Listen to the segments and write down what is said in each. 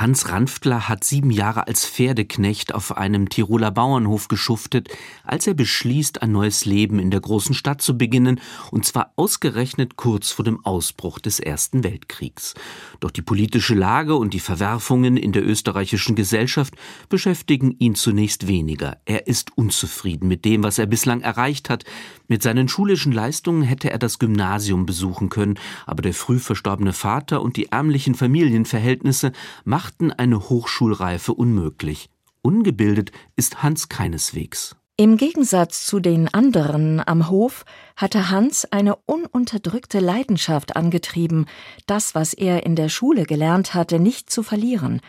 Hans Ranftler hat sieben Jahre als Pferdeknecht auf einem Tiroler Bauernhof geschuftet, als er beschließt, ein neues Leben in der großen Stadt zu beginnen, und zwar ausgerechnet kurz vor dem Ausbruch des Ersten Weltkriegs. Doch die politische Lage und die Verwerfungen in der österreichischen Gesellschaft beschäftigen ihn zunächst weniger. Er ist unzufrieden mit dem, was er bislang erreicht hat. Mit seinen schulischen Leistungen hätte er das Gymnasium besuchen können, aber der früh verstorbene Vater und die ärmlichen Familienverhältnisse machten machten eine Hochschulreife unmöglich. Ungebildet ist Hans keineswegs. Im Gegensatz zu den anderen am Hof hatte Hans eine ununterdrückte Leidenschaft angetrieben, das, was er in der Schule gelernt hatte, nicht zu verlieren,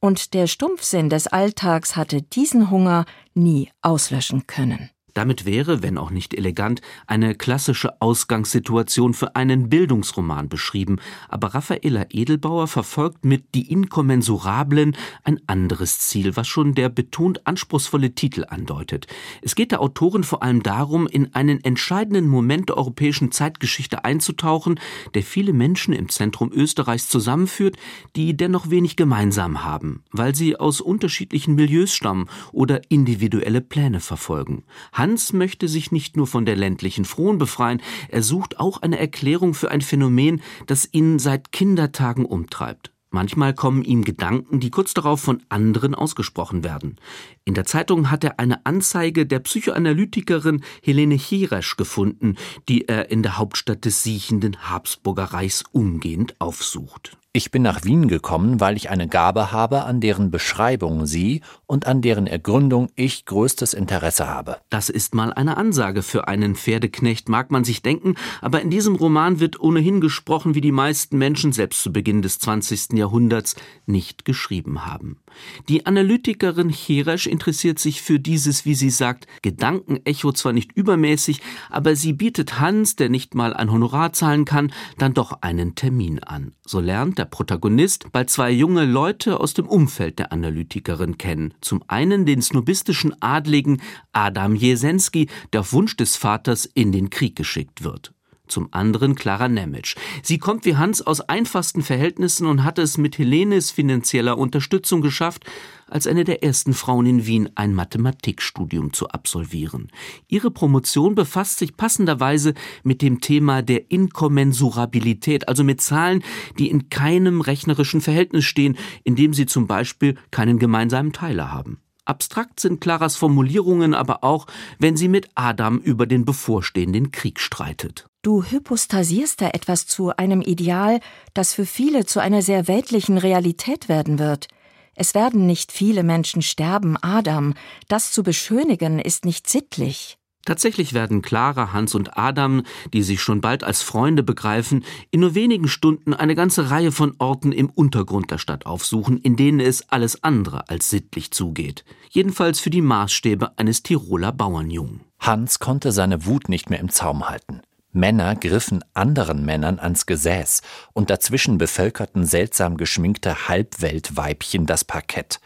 und der Stumpfsinn des Alltags hatte diesen Hunger nie auslöschen können. Damit wäre, wenn auch nicht elegant, eine klassische Ausgangssituation für einen Bildungsroman beschrieben, aber Raffaella Edelbauer verfolgt mit Die Inkommensurablen ein anderes Ziel, was schon der betont anspruchsvolle Titel andeutet. Es geht der Autorin vor allem darum, in einen entscheidenden Moment der europäischen Zeitgeschichte einzutauchen, der viele Menschen im Zentrum Österreichs zusammenführt, die dennoch wenig gemeinsam haben, weil sie aus unterschiedlichen Milieus stammen oder individuelle Pläne verfolgen. Hans möchte sich nicht nur von der ländlichen Frohen befreien, er sucht auch eine Erklärung für ein Phänomen, das ihn seit Kindertagen umtreibt. Manchmal kommen ihm Gedanken, die kurz darauf von anderen ausgesprochen werden. In der Zeitung hat er eine Anzeige der Psychoanalytikerin Helene Hiresch gefunden, die er in der Hauptstadt des siechenden Habsburger Reichs umgehend aufsucht. Ich bin nach Wien gekommen, weil ich eine Gabe habe, an deren Beschreibung Sie und an deren Ergründung ich größtes Interesse habe. Das ist mal eine Ansage für einen Pferdeknecht, mag man sich denken, aber in diesem Roman wird ohnehin gesprochen, wie die meisten Menschen selbst zu Beginn des 20. Jahrhunderts nicht geschrieben haben. Die Analytikerin Cheresch interessiert sich für dieses, wie sie sagt, Gedankenecho zwar nicht übermäßig, aber sie bietet Hans, der nicht mal ein Honorar zahlen kann, dann doch einen Termin an. So lernt der Protagonist bald zwei junge Leute aus dem Umfeld der Analytikerin kennen. Zum einen den snobistischen Adligen Adam Jesensky, der auf Wunsch des Vaters in den Krieg geschickt wird zum anderen Clara Nemitsch. Sie kommt wie Hans aus einfachsten Verhältnissen und hat es mit Helenes finanzieller Unterstützung geschafft, als eine der ersten Frauen in Wien ein Mathematikstudium zu absolvieren. Ihre Promotion befasst sich passenderweise mit dem Thema der Inkommensurabilität, also mit Zahlen, die in keinem rechnerischen Verhältnis stehen, indem sie zum Beispiel keinen gemeinsamen Teiler haben. Abstrakt sind Claras Formulierungen aber auch, wenn sie mit Adam über den bevorstehenden Krieg streitet. Du hypostasierst da etwas zu einem Ideal, das für viele zu einer sehr weltlichen Realität werden wird. Es werden nicht viele Menschen sterben, Adam. Das zu beschönigen ist nicht sittlich. Tatsächlich werden Clara, Hans und Adam, die sich schon bald als Freunde begreifen, in nur wenigen Stunden eine ganze Reihe von Orten im Untergrund der Stadt aufsuchen, in denen es alles andere als sittlich zugeht. Jedenfalls für die Maßstäbe eines Tiroler Bauernjungen. Hans konnte seine Wut nicht mehr im Zaum halten. Männer griffen anderen Männern ans Gesäß, und dazwischen bevölkerten seltsam geschminkte Halbweltweibchen das Parkett.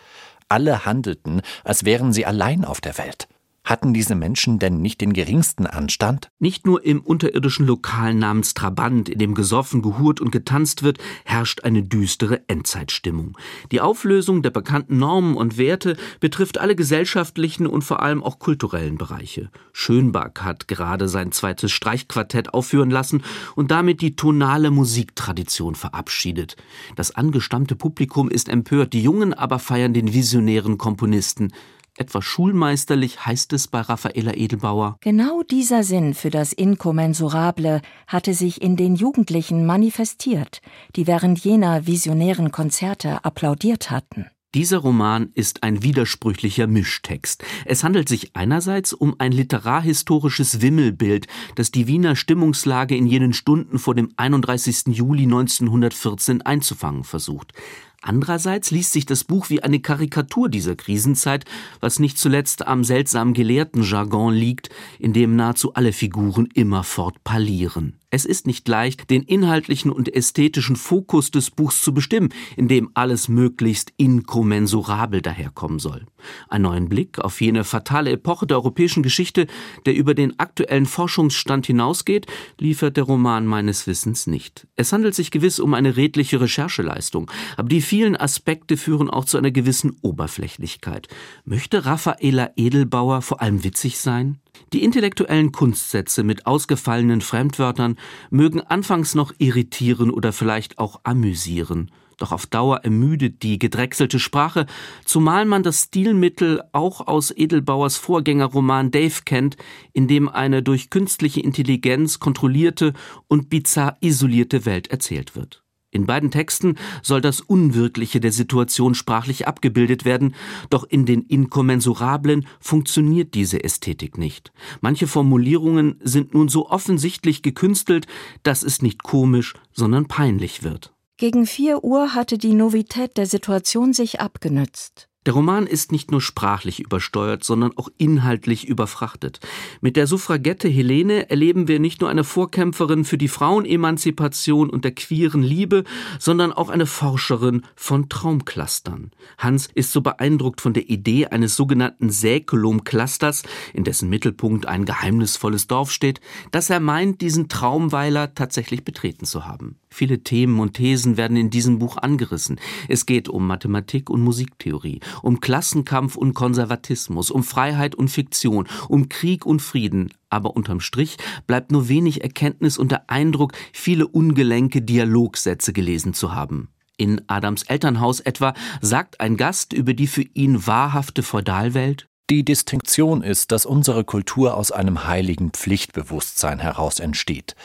Alle handelten, als wären sie allein auf der Welt. Hatten diese Menschen denn nicht den geringsten Anstand? Nicht nur im unterirdischen Lokal namens Trabant, in dem gesoffen, gehurt und getanzt wird, herrscht eine düstere Endzeitstimmung. Die Auflösung der bekannten Normen und Werte betrifft alle gesellschaftlichen und vor allem auch kulturellen Bereiche. Schönbach hat gerade sein zweites Streichquartett aufführen lassen und damit die tonale Musiktradition verabschiedet. Das angestammte Publikum ist empört, die Jungen aber feiern den visionären Komponisten. Etwas schulmeisterlich heißt es bei Raffaella Edelbauer. Genau dieser Sinn für das Inkommensurable hatte sich in den Jugendlichen manifestiert, die während jener visionären Konzerte applaudiert hatten. Dieser Roman ist ein widersprüchlicher Mischtext. Es handelt sich einerseits um ein literarhistorisches Wimmelbild, das die Wiener Stimmungslage in jenen Stunden vor dem 31. Juli 1914 einzufangen versucht. Andererseits liest sich das Buch wie eine Karikatur dieser Krisenzeit, was nicht zuletzt am seltsamen Gelehrtenjargon liegt, in dem nahezu alle Figuren immerfort parlieren. Es ist nicht leicht, den inhaltlichen und ästhetischen Fokus des Buchs zu bestimmen, in dem alles möglichst inkommensurabel daherkommen soll. Ein neuen Blick auf jene fatale Epoche der europäischen Geschichte, der über den aktuellen Forschungsstand hinausgeht, liefert der Roman meines Wissens nicht. Es handelt sich gewiss um eine redliche Rechercheleistung, aber die vielen Aspekte führen auch zu einer gewissen Oberflächlichkeit. Möchte Raffaela Edelbauer vor allem witzig sein? Die intellektuellen Kunstsätze mit ausgefallenen Fremdwörtern mögen anfangs noch irritieren oder vielleicht auch amüsieren. Doch auf Dauer ermüdet die gedrechselte Sprache, zumal man das Stilmittel auch aus Edelbauers Vorgängerroman Dave kennt, in dem eine durch künstliche Intelligenz kontrollierte und bizarr isolierte Welt erzählt wird. In beiden Texten soll das Unwirkliche der Situation sprachlich abgebildet werden, doch in den Inkommensurablen funktioniert diese Ästhetik nicht. Manche Formulierungen sind nun so offensichtlich gekünstelt, dass es nicht komisch, sondern peinlich wird. Gegen vier Uhr hatte die Novität der Situation sich abgenützt. Der Roman ist nicht nur sprachlich übersteuert, sondern auch inhaltlich überfrachtet. Mit der Suffragette Helene erleben wir nicht nur eine Vorkämpferin für die Frauenemanzipation und der queeren Liebe, sondern auch eine Forscherin von Traumclustern. Hans ist so beeindruckt von der Idee eines sogenannten Säkulum-Clusters, in dessen Mittelpunkt ein geheimnisvolles Dorf steht, dass er meint, diesen Traumweiler tatsächlich betreten zu haben. Viele Themen und Thesen werden in diesem Buch angerissen. Es geht um Mathematik und Musiktheorie, um Klassenkampf und Konservatismus, um Freiheit und Fiktion, um Krieg und Frieden. Aber unterm Strich bleibt nur wenig Erkenntnis und der Eindruck, viele ungelenke Dialogsätze gelesen zu haben. In Adams Elternhaus etwa sagt ein Gast über die für ihn wahrhafte Feudalwelt, die Distinktion ist, dass unsere Kultur aus einem heiligen Pflichtbewusstsein heraus entsteht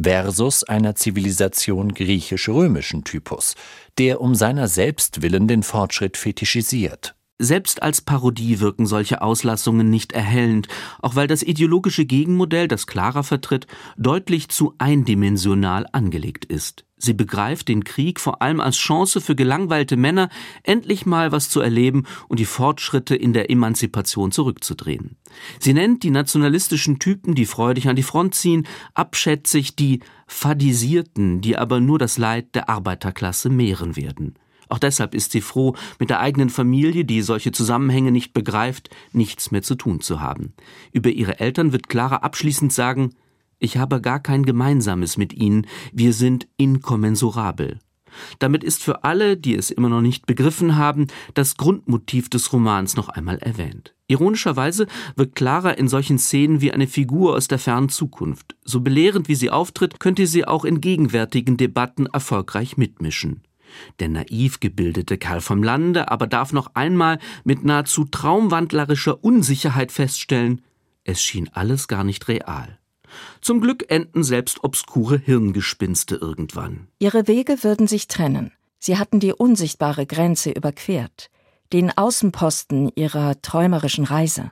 versus einer Zivilisation griechisch-römischen Typus, der um seiner selbst willen den Fortschritt fetischisiert. Selbst als Parodie wirken solche Auslassungen nicht erhellend, auch weil das ideologische Gegenmodell, das Clara vertritt, deutlich zu eindimensional angelegt ist. Sie begreift den Krieg vor allem als Chance für gelangweilte Männer, endlich mal was zu erleben und die Fortschritte in der Emanzipation zurückzudrehen. Sie nennt die nationalistischen Typen, die freudig an die Front ziehen, abschätzig die Fadisierten, die aber nur das Leid der Arbeiterklasse mehren werden. Auch deshalb ist sie froh, mit der eigenen Familie, die solche Zusammenhänge nicht begreift, nichts mehr zu tun zu haben. Über ihre Eltern wird Clara abschließend sagen, ich habe gar kein Gemeinsames mit ihnen, wir sind inkommensurabel. Damit ist für alle, die es immer noch nicht begriffen haben, das Grundmotiv des Romans noch einmal erwähnt. Ironischerweise wirkt Clara in solchen Szenen wie eine Figur aus der fernen Zukunft. So belehrend wie sie auftritt, könnte sie auch in gegenwärtigen Debatten erfolgreich mitmischen. Der naiv gebildete Kerl vom Lande aber darf noch einmal mit nahezu traumwandlerischer Unsicherheit feststellen, es schien alles gar nicht real. Zum Glück enden selbst obskure Hirngespinste irgendwann. Ihre Wege würden sich trennen. Sie hatten die unsichtbare Grenze überquert, den Außenposten ihrer träumerischen Reise.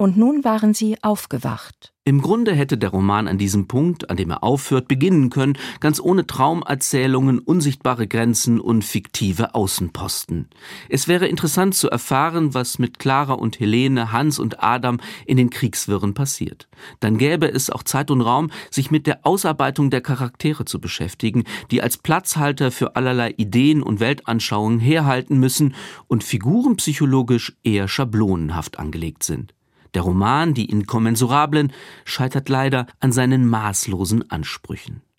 Und nun waren sie aufgewacht. Im Grunde hätte der Roman an diesem Punkt, an dem er aufhört, beginnen können, ganz ohne Traumerzählungen, unsichtbare Grenzen und fiktive Außenposten. Es wäre interessant zu erfahren, was mit Clara und Helene, Hans und Adam in den Kriegswirren passiert. Dann gäbe es auch Zeit und Raum, sich mit der Ausarbeitung der Charaktere zu beschäftigen, die als Platzhalter für allerlei Ideen und Weltanschauungen herhalten müssen und figurenpsychologisch eher schablonenhaft angelegt sind. Der Roman Die Inkommensurablen scheitert leider an seinen maßlosen Ansprüchen.